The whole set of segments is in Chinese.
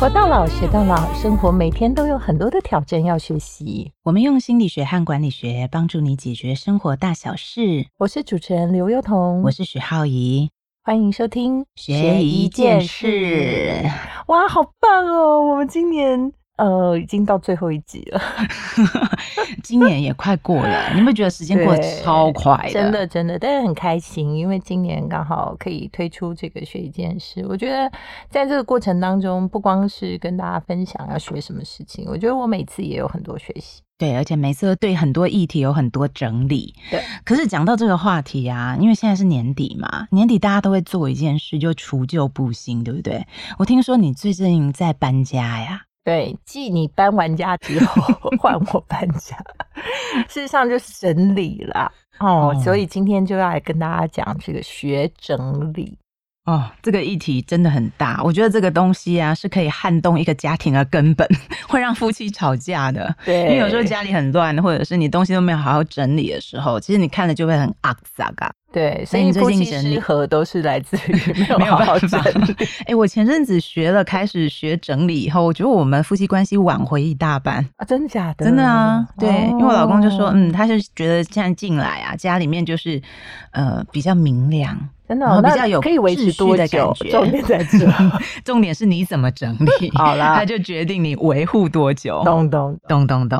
活到老，学到老，生活每天都有很多的挑战要学习。我们用心理学和管理学帮助你解决生活大小事。我是主持人刘幼彤，我是许浩怡，欢迎收听学一件事。哇，好棒哦！我们今年。呃，已经到最后一集了，今年也快过了，你有没有觉得时间过得超快？真的，真的，但是很开心，因为今年刚好可以推出这个学一件事。我觉得在这个过程当中，不光是跟大家分享要学什么事情，我觉得我每次也有很多学习。对，而且每次对很多议题有很多整理。对，可是讲到这个话题啊，因为现在是年底嘛，年底大家都会做一件事，就除旧布新，对不对？我听说你最近在搬家呀。对，继你搬完家之后，换我搬家，事实上就是整理了哦。所以今天就要来跟大家讲这个学整理哦。这个议题真的很大，我觉得这个东西啊是可以撼动一个家庭的根本，会让夫妻吵架的。对，因为有时候家里很乱，或者是你东西都没有好好整理的时候，其实你看了就会很阿萨嘎。对，所以夫妻失和都是来自于 没有好好整理。哎，我前阵子学了，开始学整理以后，我觉得我们夫妻关系挽回一大半啊！真的假的？真的啊！对，因为我老公就说，嗯，他就觉得现在进来啊，家里面就是呃比较明亮，真的比较有可以维持多的感觉。重点在这，重点是你怎么整理。好了，他就决定你维护多久。咚咚咚咚咚。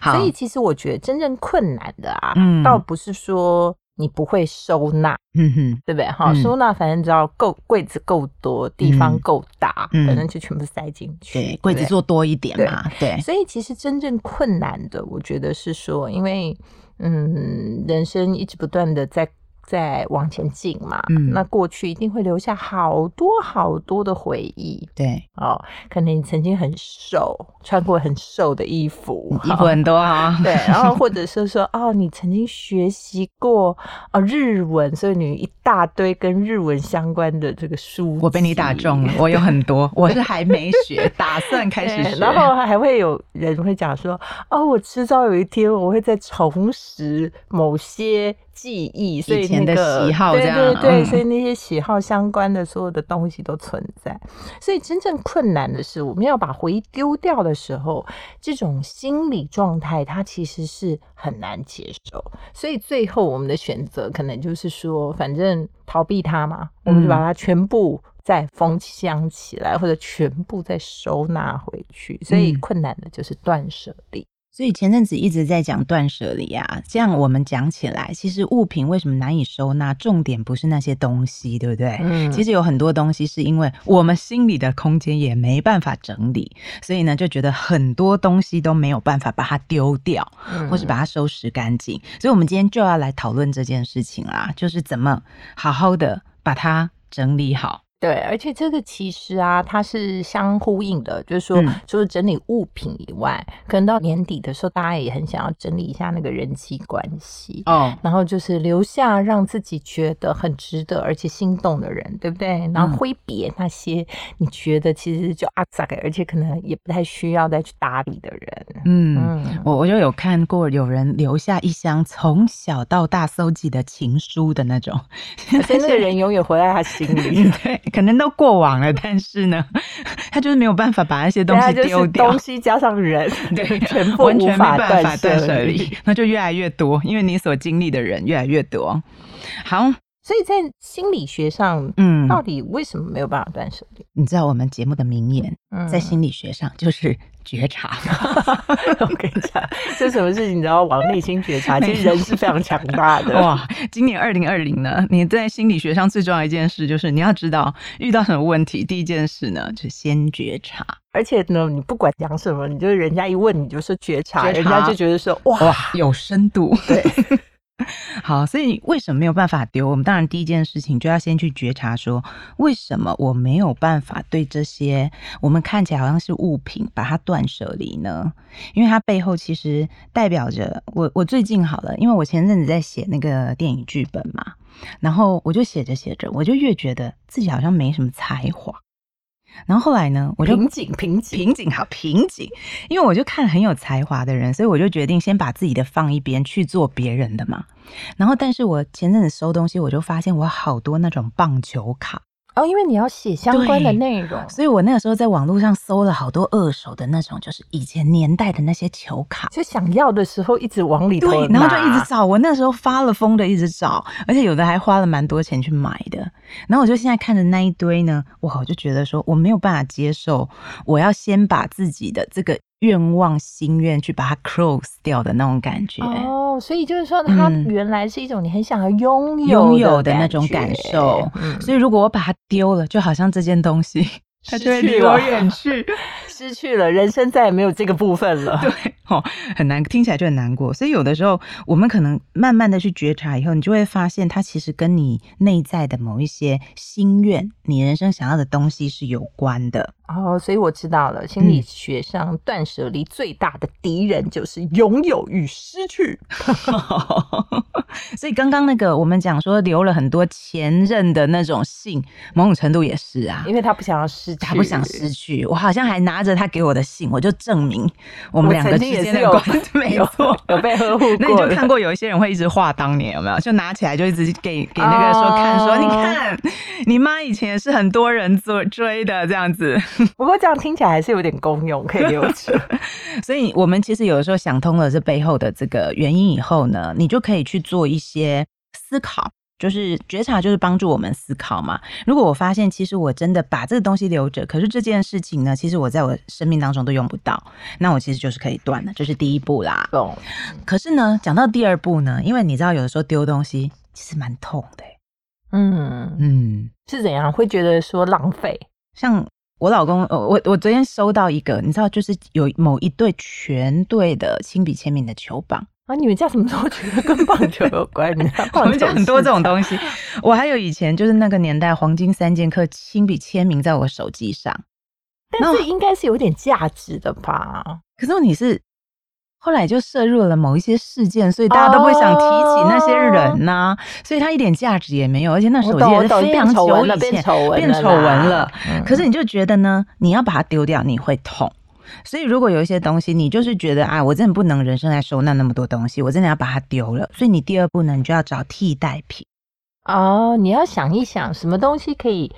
好，所以其实我觉得真正困难的啊，嗯，倒不是说。你不会收纳，嗯哼，对不对？哈，收纳反正只要够柜子够多，地方够大，反正就全部塞进去。对，柜子做多一点嘛。对，所以其实真正困难的，我觉得是说，因为嗯，人生一直不断的在。在往前进嘛，嗯，那过去一定会留下好多好多的回忆。对，哦，可能你曾经很瘦，穿过很瘦的衣服，衣服很多啊。对，然后或者是说，哦，你曾经学习过哦日文，所以你一大堆跟日文相关的这个书。我被你打中了，我有很多，我是还没学，打算 开始学。然后还会有人会讲说，哦，我迟早有一天我会再重拾某些。记忆，所以那个对对对，所以那些喜好相关的所有的东西都存在。所以真正困难的是，我们要把回忆丢掉的时候，这种心理状态它其实是很难接受。所以最后我们的选择可能就是说，反正逃避它嘛，我们就把它全部再封箱起来，或者全部再收纳回去。所以困难的就是断舍离。所以前阵子一直在讲断舍离啊，这样我们讲起来，其实物品为什么难以收纳？重点不是那些东西，对不对？嗯，其实有很多东西是因为我们心里的空间也没办法整理，所以呢就觉得很多东西都没有办法把它丢掉，或是把它收拾干净。所以我们今天就要来讨论这件事情啦，就是怎么好好的把它整理好。对，而且这个其实啊，它是相呼应的，就是说，除了整理物品以外，可能到年底的时候，大家也很想要整理一下那个人际关系哦，然后就是留下让自己觉得很值得而且心动的人，对不对？然后挥别那些你觉得其实就阿杂给，而且可能也不太需要再去打理的人。嗯，我我就有看过有人留下一箱从小到大搜集的情书的那种，而且那个人永远活在他心里。对。可能都过往了，但是呢，他就是没有办法把那些东西丢掉，东西加上人，对，全部完全没办法断舍离，那就越来越多，因为你所经历的人越来越多。好。所以在心理学上，嗯，到底为什么没有办法断舍离？你知道我们节目的名言，在心理学上就是觉察。我跟你讲，这什么事情你要往内心觉察？其实人是非常强大的。哇，今年二零二零呢，你在心理学上最重要一件事就是你要知道遇到什么问题，第一件事呢就先觉察。而且呢，你不管讲什么，你就是人家一问你就说觉察，人家就觉得说哇，有深度。对。好，所以为什么没有办法丢？我们当然第一件事情就要先去觉察，说为什么我没有办法对这些我们看起来好像是物品，把它断舍离呢？因为它背后其实代表着我。我最近好了，因为我前阵子在写那个电影剧本嘛，然后我就写着写着，我就越觉得自己好像没什么才华。然后后来呢，我就瓶颈，瓶颈，瓶颈，好瓶颈。因为我就看很有才华的人，所以我就决定先把自己的放一边，去做别人的嘛。然后，但是我前阵子收东西，我就发现我好多那种棒球卡哦，因为你要写相关的内容，所以我那个时候在网络上搜了好多二手的那种，就是以前年代的那些球卡，就想要的时候一直往里对，然后就一直找。我那时候发了疯的一直找，而且有的还花了蛮多钱去买的。然后我就现在看着那一堆呢，哇，我就觉得说我没有办法接受，我要先把自己的这个愿望心愿去把它 close 掉的那种感觉。哦，所以就是说，它原来是一种你很想要拥有拥有的那种感受。所以如果我把它丢了，就好像这件东西。他就会离我远去，失去了人生再也没有这个部分了。对，哦，很难，听起来就很难过。所以有的时候，我们可能慢慢的去觉察以后，你就会发现，它其实跟你内在的某一些心愿，你人生想要的东西是有关的。哦，所以我知道了，心理学上断舍离最大的敌人就是拥有与失去。所以刚刚那个我们讲说留了很多前任的那种信，某种程度也是啊，因为他不想要失去，他不想失去。我好像还拿着他给我的信，我就证明我们两个之间的关系 没错，有被呵护过。那你就看过有一些人会一直画当年有没有？就拿起来就一直给给那个说看说，你看你妈以前也是很多人追追的这样子。不过这样听起来还是有点功用，可以留着。所以，我们其实有的时候想通了这背后的这个原因以后呢，你就可以去做一些思考，就是觉察，就是帮助我们思考嘛。如果我发现，其实我真的把这个东西留着，可是这件事情呢，其实我在我生命当中都用不到，那我其实就是可以断了，这是第一步啦。懂。可是呢，讲到第二步呢，因为你知道，有的时候丢东西其实蛮痛的。嗯嗯，是怎样？会觉得说浪费，像。我老公，我我昨天收到一个，你知道，就是有某一对全队的亲笔签名的球棒啊！你们家什么时候觉得跟棒球有关？我们家很多这种东西。我还有以前就是那个年代黄金三剑客亲笔签名在我手机上，但是应该是有点价值的吧？可是你是。后来就涉入了某一些事件，所以大家都会想提起那些人呐，所以他一点价值也没有，而且那手机也是非常久以前变丑闻了。可是你就觉得呢，你要把它丢掉，你会痛。所以如果有一些东西，你就是觉得啊，我真的不能人生来收纳那么多东西，我真的要把它丢了。所以你第二步呢，你就要找替代品。哦，你要想一想，什么东西可以。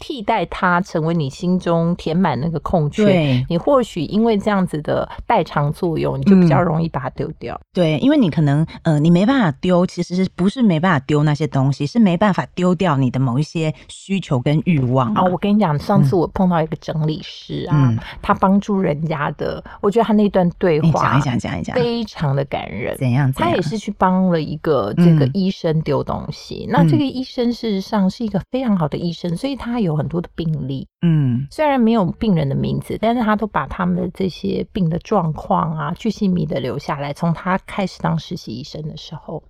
替代它成为你心中填满那个空缺，你或许因为这样子的代偿作用，你就比较容易把它丢掉。对，因为你可能呃，你没办法丢，其实是不是没办法丢那些东西，是没办法丢掉你的某一些需求跟欲望啊。我跟你讲，上次我碰到一个整理师啊，他帮助人家的，我觉得他那段对话讲一讲讲一讲，非常的感人。怎样？他也是去帮了一个这个医生丢东西。那这个医生事实上是一个非常好的医生，所以他有。有很多的病例，嗯，虽然没有病人的名字，但是他都把他们的这些病的状况啊，巨细密的留下来。从他开始当实习医生的时候，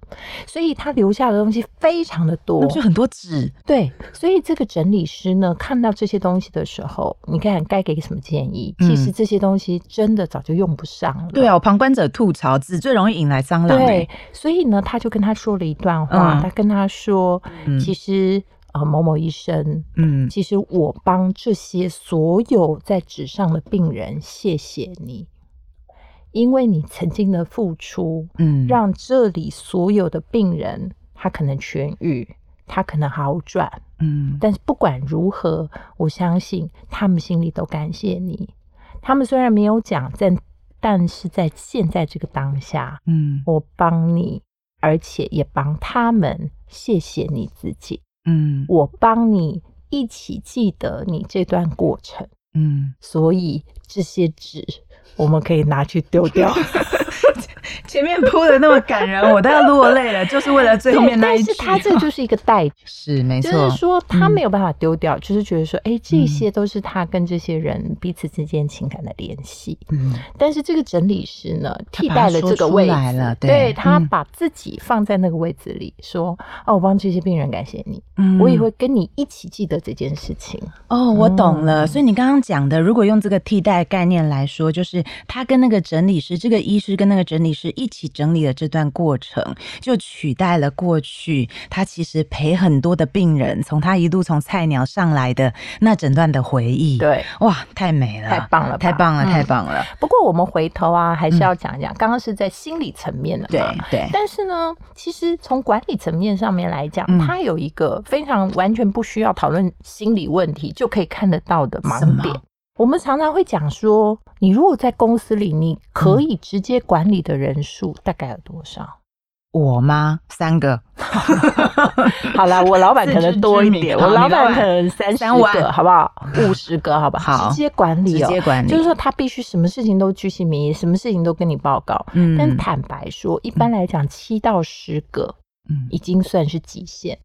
所以他留下的东西非常的多，就很多纸。对，所以这个整理师呢，看到这些东西的时候，你看该给什么建议？其实这些东西真的早就用不上了。对啊，旁观者吐槽，纸最容易引来蟑螂。对，所以呢，他就跟他说了一段话，他跟他说，其实。啊，某某医生，嗯，其实我帮这些所有在纸上的病人，谢谢你，因为你曾经的付出，嗯，让这里所有的病人他可能痊愈，他可能好转，嗯，但是不管如何，我相信他们心里都感谢你。他们虽然没有讲，但但是在现在这个当下，嗯，我帮你，而且也帮他们，谢谢你自己。嗯，我帮你一起记得你这段过程。嗯，所以这些纸我们可以拿去丢掉。前面铺的那么感人，我都要落泪了，就是为了最后面那一句。他这就是一个代，是没错，就是说他没有办法丢掉，就是觉得说，哎，这些都是他跟这些人彼此之间情感的联系。嗯，但是这个整理师呢，替代了这个位置，对他把自己放在那个位置里，说，哦，我帮这些病人感谢你，我也会跟你一起记得这件事情。哦，我懂了。所以你刚刚讲的，如果用这个替代概念来说，就是他跟那个整理师，这个医师跟那个整理师。一起整理了这段过程，就取代了过去他其实陪很多的病人，从他一路从菜鸟上来的那整段的回忆。对，哇，太美了，太棒了，太棒了，太棒了。不过我们回头啊，还是要讲一讲，刚刚是在心理层面的，对对。但是呢，其实从管理层面上面来讲，他有一个非常完全不需要讨论心理问题就可以看得到的盲点。我们常常会讲说，你如果在公司里，你可以直接管理的人数大概有多少？我吗？三个。好了，我老板可能多一点，我老板可能三十个，好不好？五十个，好不好？直接管理，直接管理，就是说他必须什么事情都居心民意，什么事情都跟你报告。嗯，但坦白说，一般来讲，七到十个，嗯，已经算是极限。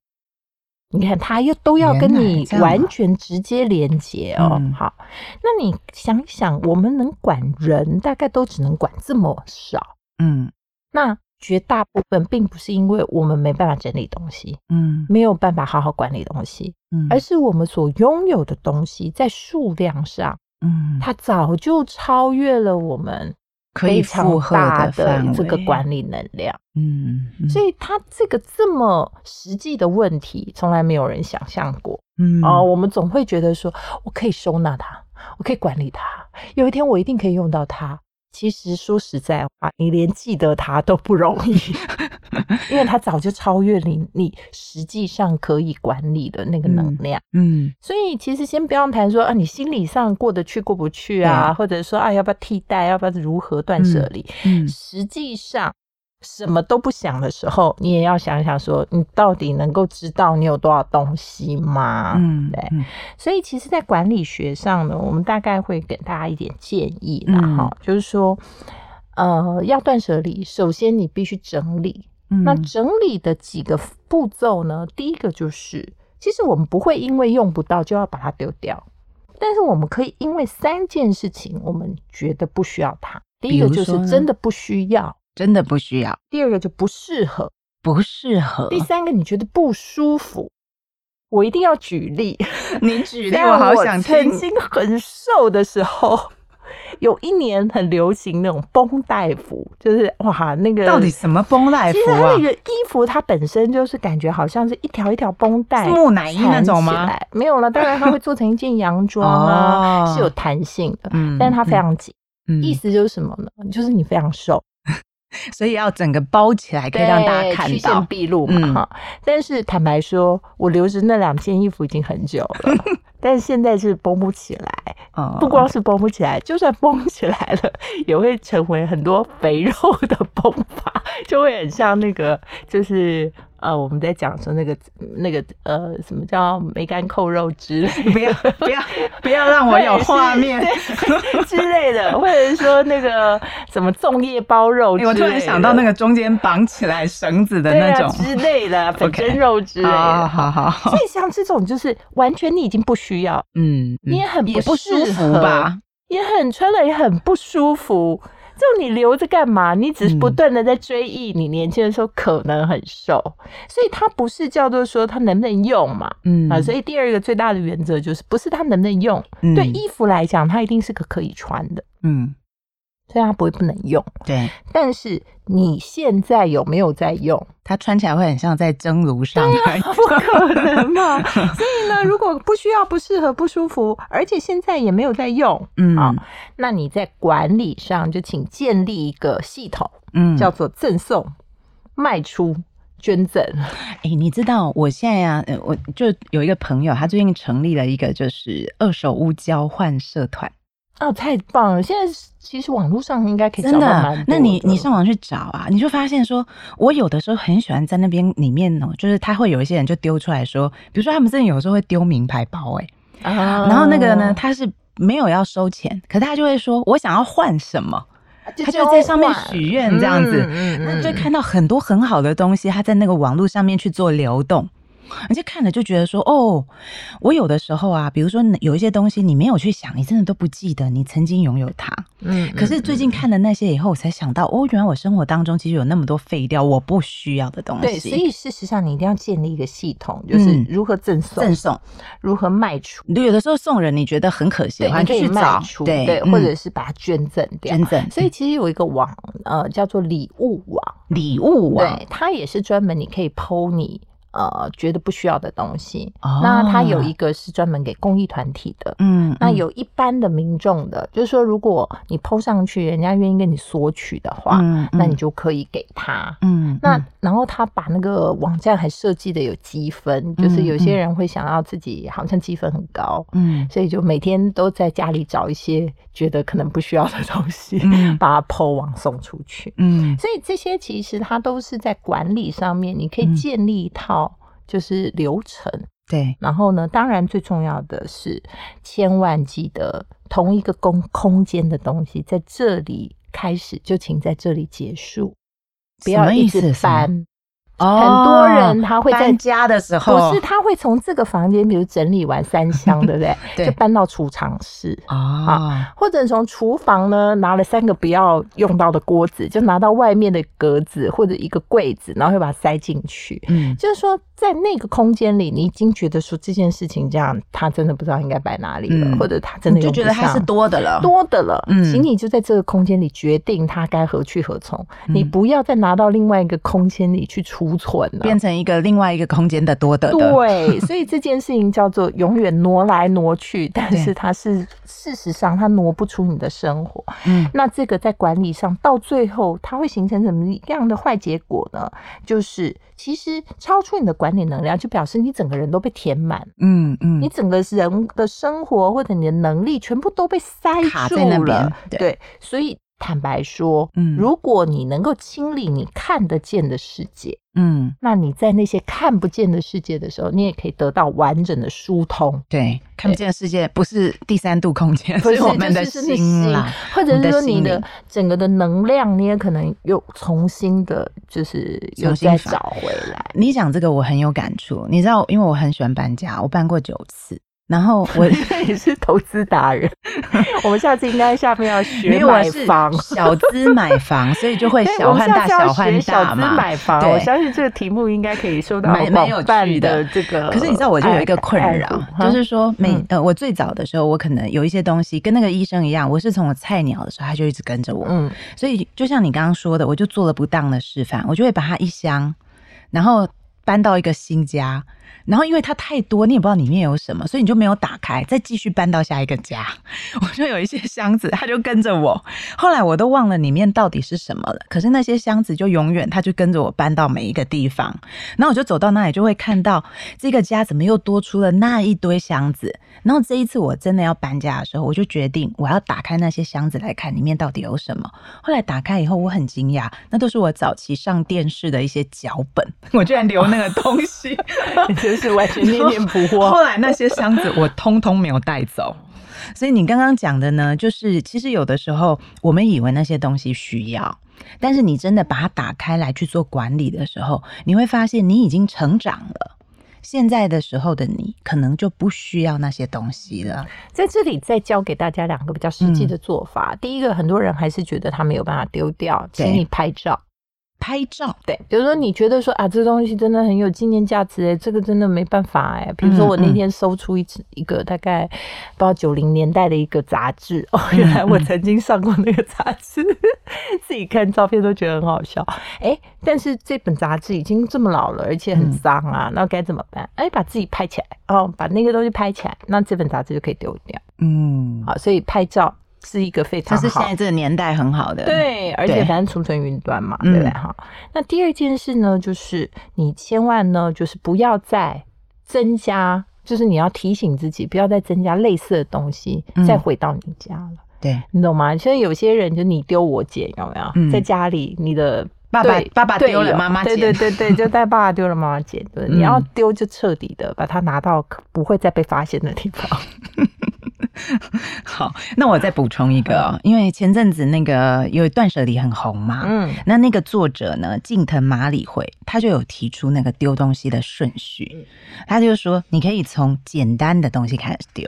你看，他又都要跟你完全直接连接哦。好，那你想想，我们能管人，大概都只能管这么少。嗯，那绝大部分并不是因为我们没办法整理东西，嗯，没有办法好好管理东西，嗯，而是我们所拥有的东西在数量上，嗯，它早就超越了我们。可以负荷的这个管理能量，嗯，所以他这个这么实际的问题，从来没有人想象过，嗯，哦，我们总会觉得说，我可以收纳它，我可以管理它，有一天我一定可以用到它。其实说实在话，你连记得它都不容易，因为它早就超越你，你实际上可以管理的那个能量。嗯，所以其实先不要谈说啊，你心理上过得去过不去啊，或者说啊，要不要替代，要不要如何断舍离？嗯，实际上。什么都不想的时候，你也要想想说，你到底能够知道你有多少东西吗？嗯，对。所以其实，在管理学上呢，我们大概会给大家一点建议啦，哈，就是说，呃，要断舍离，首先你必须整理。那整理的几个步骤呢？第一个就是，其实我们不会因为用不到就要把它丢掉，但是我们可以因为三件事情，我们觉得不需要它。第一个就是真的不需要。真的不需要。第二个就不适合，不适合。第三个你觉得不舒服，我一定要举例。你举例，我好想听。曾经很瘦的时候，有一年很流行那种绷带服，就是哇，那个到底什么绷带服啊？那个衣服它本身就是感觉好像是一条一条绷带，木乃伊那种吗？没有了，当然它会做成一件洋装啊，是有弹性的，嗯，但是它非常紧。意思就是什么呢？就是你非常瘦。所以要整个包起来，可以让大家看到，曲线毕露嘛哈。但是坦白说，我留着那两件衣服已经很久了，但是现在是绷不起来。不光是绷不起来，就算绷起来了，也会成为很多肥肉的 绷法，就会很像那个，就是。呃，我们在讲说那个那个呃，什么叫梅干扣肉之类，不要不 要不要让我有画面之类的，或者说那个什么粽叶包肉，我突然想到那个中间绑起来绳子的那种之类的 粉蒸肉之类的，好好。所以像这种就是完全你已经不需要，嗯，你也很不舒服吧，也很穿了也很不舒服。就你留着干嘛？你只是不断的在追忆你年轻的时候可能很瘦，所以它不是叫做说它能不能用嘛？嗯啊，所以第二个最大的原则就是不是它能不能用。对衣服来讲，它一定是个可以穿的。嗯。所以它不会不能用，对。但是你现在有没有在用？它穿起来会很像在蒸炉上，不可能嘛？所以呢，如果不需要、不适合、不舒服，而且现在也没有在用，嗯啊，那你在管理上就请建立一个系统，嗯，叫做赠送、卖出、捐赠。哎，你知道我现在呀，我就有一个朋友，他最近成立了一个就是二手物交换社团。哦，太棒了！现在其实网络上应该可以找到蛮多。那你你上网去找啊，你就发现说，我有的时候很喜欢在那边里面哦，就是他会有一些人就丢出来说，比如说他们真的有时候会丢名牌包，哎，然后那个呢，他是没有要收钱，可是他就会说我想要换什么，他就在上面许愿这样子，那就看到很多很好的东西，他在那个网络上面去做流动。而且看了就觉得说，哦，我有的时候啊，比如说有一些东西你没有去想，你真的都不记得你曾经拥有它。嗯，可是最近看了那些以后，我才想到，哦，原来我生活当中其实有那么多废掉我不需要的东西。对，所以事实上你一定要建立一个系统，就是如何赠送、赠送，如何卖出。有的时候送人你觉得很可惜，你可以卖出，对，或者是把它捐赠掉。捐赠。所以其实有一个网，呃，叫做礼物网，礼物网，对，它也是专门你可以剖你。呃，觉得不需要的东西，那它有一个是专门给公益团体的，嗯，那有一般的民众的，就是说，如果你抛上去，人家愿意跟你索取的话，那你就可以给他，嗯，那然后他把那个网站还设计的有积分，就是有些人会想要自己好像积分很高，嗯，所以就每天都在家里找一些觉得可能不需要的东西，把它抛网送出去，嗯，所以这些其实它都是在管理上面，你可以建立一套。就是流程，对。然后呢，当然最重要的是，千万记得同一个空空间的东西，在这里开始就请在这里结束，不要一直搬。很多人他会在家的时候，不是他会从这个房间，比如整理完三箱，对不对？对，就搬到储藏室啊，或者从厨房呢拿了三个不要用到的锅子，就拿到外面的格子或者一个柜子，然后又把它塞进去。嗯，就是说在那个空间里，你已经觉得说这件事情这样，他真的不知道应该摆哪里了，或者他真的就觉得他是多的了，多的了。嗯，请你就在这个空间里决定他该何去何从，你不要再拿到另外一个空间里去储。存了变成一个另外一个空间的多的，对，所以这件事情叫做永远挪来挪去，但是它是事实上它挪不出你的生活。嗯，那这个在管理上到最后它会形成什么样的坏结果呢？就是其实超出你的管理能量，就表示你整个人都被填满。嗯嗯，你整个人的生活或者你的能力全部都被塞住了。对，所以。坦白说，嗯，如果你能够清理你看得见的世界，嗯，那你在那些看不见的世界的时候，你也可以得到完整的疏通。对，看不见的世界不是第三度空间，是我们的心啦，或者是说你的整个的能量，你也可能又重新的，就是又再找回来。你讲这个我很有感触，你知道，因为我很喜欢搬家，我搬过九次。然后 我也是投资达人，我们下次应该下面要学买房，小资买房，所以就会 小换大，小换大嘛。买房，我相信这个题目应该可以收到蛮有趣的这个。可是你知道，我就有一个困扰，就是说每呃，我最早的时候，我可能有一些东西跟那个医生一样，我是从我菜鸟的时候，他就一直跟着我。嗯，所以就像你刚刚说的，我就做了不当的示范，我就会把它一箱，然后搬到一个新家。然后因为它太多，你也不知道里面有什么，所以你就没有打开，再继续搬到下一个家。我就有一些箱子，它就跟着我。后来我都忘了里面到底是什么了。可是那些箱子就永远，它就跟着我搬到每一个地方。然后我就走到那里，就会看到这个家怎么又多出了那一堆箱子。然后这一次我真的要搬家的时候，我就决定我要打开那些箱子来看里面到底有什么。后来打开以后，我很惊讶，那都是我早期上电视的一些脚本，我居然留那个东西。是完全 念念不忘。后来那些箱子我通通没有带走，所以你刚刚讲的呢，就是其实有的时候我们以为那些东西需要，但是你真的把它打开来去做管理的时候，你会发现你已经成长了。现在的时候的你，可能就不需要那些东西了。在这里再教给大家两个比较实际的做法。第一个，很多人还是觉得他没有办法丢掉，请你拍照。拍照，对，比如说你觉得说啊，这东西真的很有纪念价值哎，这个真的没办法哎。比如说我那天搜出一次一个大概不知道九零年代的一个杂志哦，原来我曾经上过那个杂志，自己看照片都觉得很好笑哎。但是这本杂志已经这么老了，而且很脏啊，那该怎么办？哎，把自己拍起来哦，把那个东西拍起来，那这本杂志就可以丢掉。嗯，好，所以拍照。是一个非常好，它是现在这个年代很好的，对，而且反正储存云端嘛，对不对？哈，那第二件事呢，就是你千万呢，就是不要再增加，就是你要提醒自己，不要再增加类似的东西，再回到你家了。对你懂吗？现在有些人就你丢我捡，有没有？在家里，你的爸爸爸爸丢了妈妈捡，对对对对，就带爸爸丢了妈妈捡。对，你要丢就彻底的把它拿到不会再被发现的地方。好，那我再补充一个，因为前阵子那个因为断舍离很红嘛，嗯，那那个作者呢，近藤麻里惠，他就有提出那个丢东西的顺序，他就说你可以从简单的东西开始丢。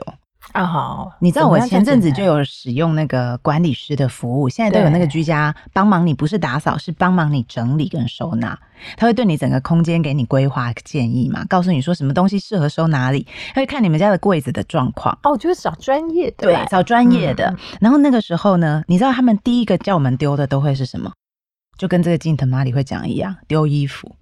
啊好，你知道我前阵子就有使用那个管理师的服务，现在都有那个居家帮忙你，不是打扫，是帮忙你整理跟收纳。他会对你整个空间给你规划建议嘛，告诉你说什么东西适合收哪里，他会看你们家的柜子的状况。哦，我觉得找专业的，对，找专业的。然后那个时候呢，你知道他们第一个叫我们丢的都会是什么？就跟这个金藤马里会讲一样，丢衣服。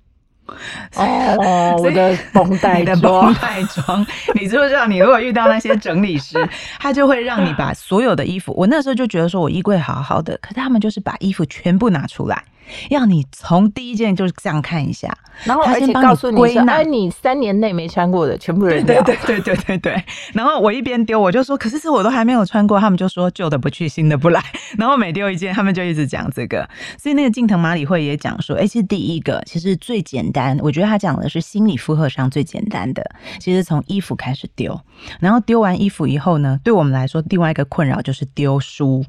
哦，我的绷带的绷带装，你知不知道？你如果遇到那些整理师，他就会让你把所有的衣服。我那时候就觉得说，我衣柜好好的，可是他们就是把衣服全部拿出来。要你从第一件就是这样看一下，然后而且告诉你说，哎，你三年内没穿过的全部扔掉。对对对对对对。然后我一边丢，我就说，可是这我都还没有穿过。他们就说，旧的不去，新的不来。然后每丢一件，他们就一直讲这个。所以那个近藤麻里会也讲说，哎，其实第一个其实最简单，我觉得他讲的是心理负荷上最简单的，其实从衣服开始丢。然后丢完衣服以后呢，对我们来说，另外一个困扰就是丢书。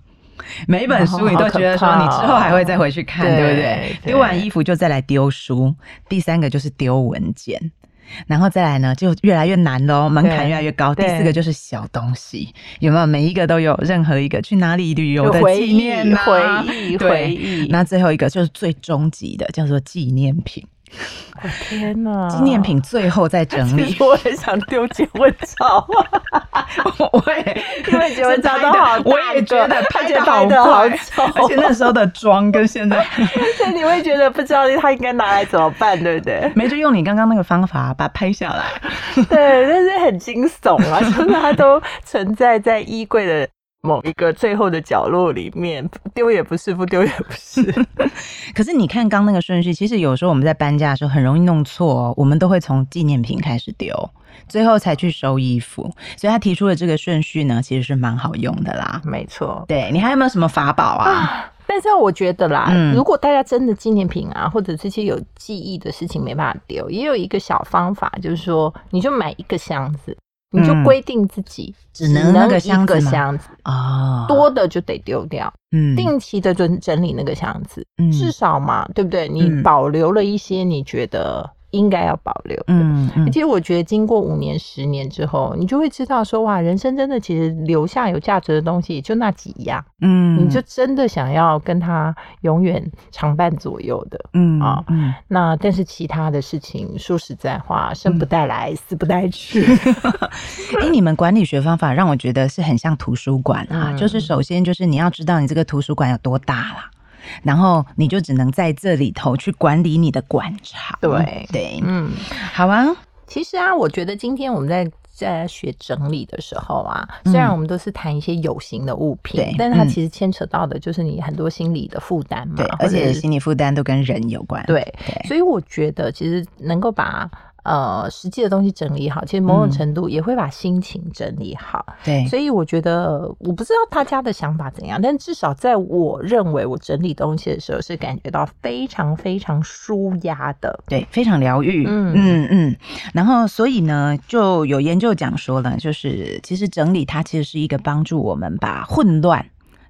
每一本书你都觉得说你之后还会再回去看，对不对？丢完衣服就再来丢书。第三个就是丢文件，然后再来呢就越来越难喽，门槛越来越高。第四个就是小东西，有没有？每一个都有任何一个去哪里旅游的纪念回忆，回忆。那最后一个就是最终极的，叫做纪念品。我天哪！纪念品最后再整理。我很想丢结婚照，我也因为结婚照都好我也觉得拍的好丑，而且那时候的妆跟现在，所以你会觉得不知道他应该拿来怎么办，对不对？没就用你刚刚那个方法把它拍下来。对，但是很惊悚啊，就是它都存在在衣柜的。某一个最后的角落里面，丢也不是，不丢也不是。可是你看刚那个顺序，其实有时候我们在搬家的时候很容易弄错，哦我们都会从纪念品开始丢，最后才去收衣服。所以他提出的这个顺序呢，其实是蛮好用的啦。没错，对你还有没有什么法宝啊？但是我觉得啦，如果大家真的纪念品啊，或者这些有记忆的事情没办法丢，也有一个小方法，就是说你就买一个箱子。你就规定自己只能那个箱子啊，多的就得丢掉。嗯，定期的整整理那个箱子，至少嘛，对不对？你保留了一些，你觉得。应该要保留。嗯，其实我觉得经过五年、十年之后，你就会知道说，哇，人生真的其实留下有价值的东西就那几样。嗯，你就真的想要跟他永远常伴左右的。嗯啊，那但是其他的事情，说实在话，生不带来，死不带去。哎，你们管理学方法让我觉得是很像图书馆啊，就是首先就是你要知道你这个图书馆有多大啦。然后你就只能在这里头去管理你的馆场。对对，嗯，好啊。其实啊，我觉得今天我们在在学整理的时候啊，虽然我们都是谈一些有形的物品，但是它其实牵扯到的就是你很多心理的负担嘛。对，而且心理负担都跟人有关。对，所以我觉得其实能够把。呃，实际的东西整理好，其实某种程度也会把心情整理好。对，所以我觉得，我不知道大家的想法怎样，但至少在我认为，我整理东西的时候是感觉到非常非常舒压的，对，非常疗愈。嗯嗯嗯。然后，所以呢，就有研究讲说了，就是其实整理它其实是一个帮助我们把混乱。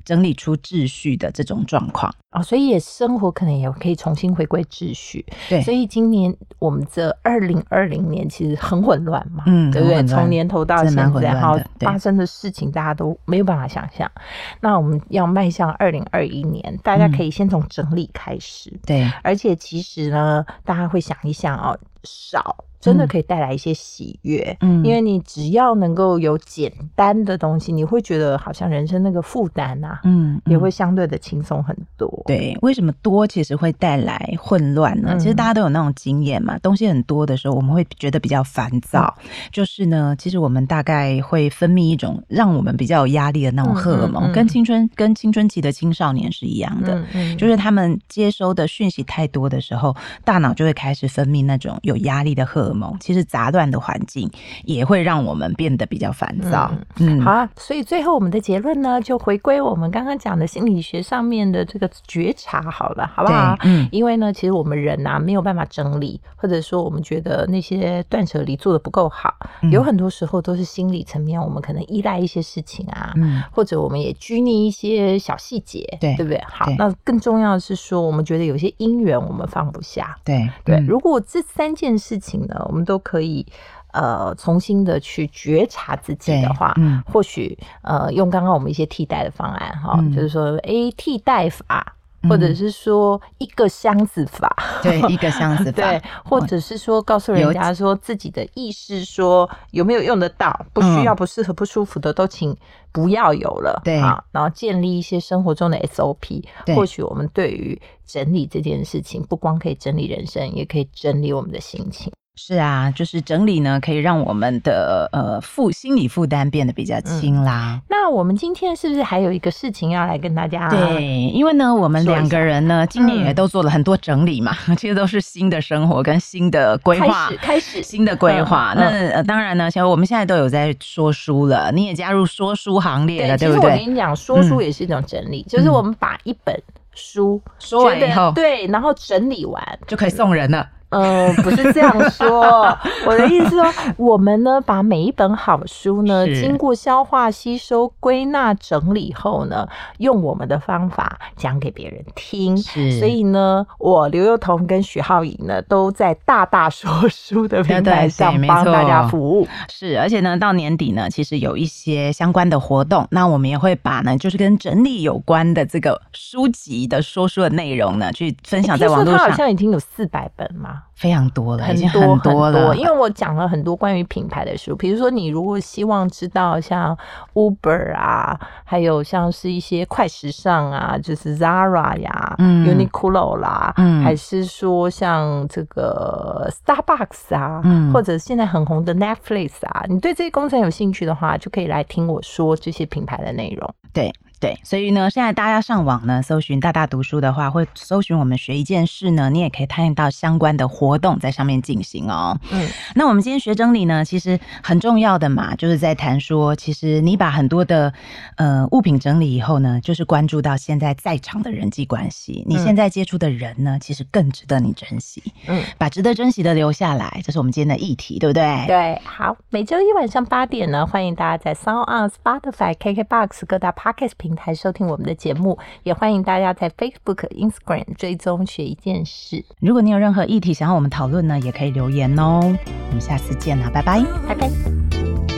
整理出秩序的这种状况哦，所以也生活可能也可以重新回归秩序。对，所以今年我们这二零二零年其实很混乱嘛，嗯，对不对？从年头到现在，然后发生的事情大家都没有办法想象。那我们要迈向二零二一年，大家可以先从整理开始。对，而且其实呢，大家会想一想哦，少。真的可以带来一些喜悦，嗯，因为你只要能够有简单的东西，你会觉得好像人生那个负担啊，嗯，也会相对的轻松很多。对，为什么多其实会带来混乱呢？其实大家都有那种经验嘛，东西很多的时候，我们会觉得比较烦躁。就是呢，其实我们大概会分泌一种让我们比较有压力的那种荷尔蒙，跟青春跟青春期的青少年是一样的，就是他们接收的讯息太多的时候，大脑就会开始分泌那种有压力的荷尔蒙。其实杂乱的环境也会让我们变得比较烦躁。嗯，好啊。所以最后我们的结论呢，就回归我们刚刚讲的心理学上面的这个觉察，好了，好不好？嗯，因为呢，其实我们人呐没有办法整理，或者说我们觉得那些断舍离做的不够好，有很多时候都是心理层面，我们可能依赖一些事情啊，嗯，或者我们也拘泥一些小细节，对，对不对？好，那更重要的是说，我们觉得有些因缘我们放不下，对对。如果这三件事情呢，我们都可以呃重新的去觉察自己的话，嗯，或许呃用刚刚我们一些替代的方案哈，就是说 A 替代法。或者是说一个箱子法，对，一个箱子 法，对，或者是说告诉人家说自己的意识，说有没有用得到，不需要、不适合、不舒服的都请不要有了，对啊，然后建立一些生活中的 SOP，或许我们对于整理这件事情，不光可以整理人生，也可以整理我们的心情。是啊，就是整理呢，可以让我们的呃负心理负担变得比较轻啦。那我们今天是不是还有一个事情要来跟大家？对，因为呢，我们两个人呢，今年也都做了很多整理嘛，其实都是新的生活跟新的规划，开始新的规划。那当然呢，像我们现在都有在说书了，你也加入说书行列了，对不对？我跟你讲，说书也是一种整理，就是我们把一本书说完以后，对，然后整理完就可以送人了。嗯，不是这样说。我的意思说，我们呢，把每一本好书呢，经过消化、吸收、归纳、整理后呢，用我们的方法讲给别人听。所以呢，我刘幼彤跟许浩颖呢，都在大大说 书的平台上帮大家服务。是，而且呢，到年底呢，其实有一些相关的活动，那我们也会把呢，就是跟整理有关的这个书籍的说书的内容呢，去分享在网络上。好像已经有四百本嘛。非常多了，很多很多了。因为我讲了很多关于品牌的书，比如说你如果希望知道像 Uber 啊，还有像是一些快时尚啊，就是 Zara 呀、Uniqlo 啦，还是说像这个 Starbucks 啊，或者现在很红的 Netflix 啊，你对这些工程有兴趣的话，就可以来听我说这些品牌的内容。对。对，所以呢，现在大家上网呢，搜寻大大读书的话，会搜寻我们学一件事呢，你也可以看到相关的活动在上面进行哦。嗯，那我们今天学整理呢，其实很重要的嘛，就是在谈说，其实你把很多的呃物品整理以后呢，就是关注到现在在场的人际关系，你现在接触的人呢，其实更值得你珍惜。嗯，把值得珍惜的留下来，这是我们今天的议题，对不对？对，好，每周一晚上八点呢，欢迎大家在 Sound on Spotify、KKBox 各大 Podcast 平台收听我们的节目，也欢迎大家在 Facebook、Instagram 追踪学一件事。如果你有任何议题想要我们讨论呢，也可以留言哦。我们下次见啦，拜拜，拜拜。